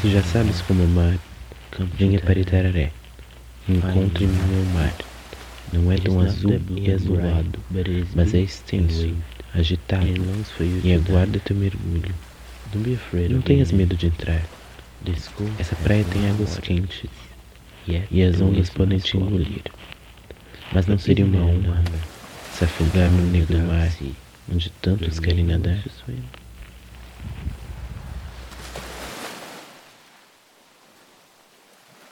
Se já sabes como o mar, venha para Itararé. Encontre-me no mar. Não é tão azul e azulado, mas é extenso, agitado e aguarda teu mergulho. Não tenhas medo de entrar. Essa praia tem águas quentes e as ondas podem te engolir. Mas não seria uma honra se afogar no negro mar onde tantos querem nadar?